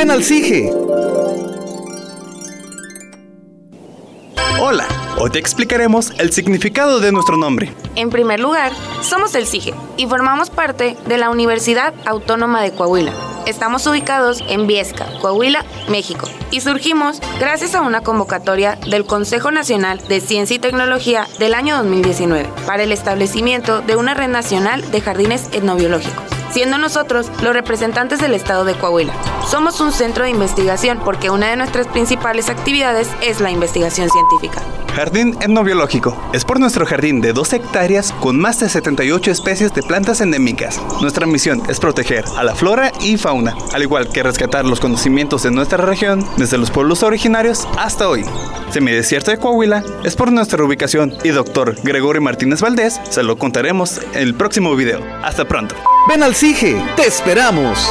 ven al CIGE. Hola, hoy te explicaremos el significado de nuestro nombre. En primer lugar, somos el CIGE y formamos parte de la Universidad Autónoma de Coahuila. Estamos ubicados en Viesca, Coahuila, México, y surgimos gracias a una convocatoria del Consejo Nacional de Ciencia y Tecnología del año 2019 para el establecimiento de una red nacional de jardines etnobiológicos siendo nosotros los representantes del estado de Coahuila. Somos un centro de investigación porque una de nuestras principales actividades es la investigación científica. Jardín etnobiológico. Es por nuestro jardín de 2 hectáreas con más de 78 especies de plantas endémicas. Nuestra misión es proteger a la flora y fauna, al igual que rescatar los conocimientos de nuestra región desde los pueblos originarios hasta hoy. Semidesierto de Coahuila es por nuestra ubicación y doctor Gregorio Martínez Valdés se lo contaremos en el próximo video. Hasta pronto. Ven al Te esperamos.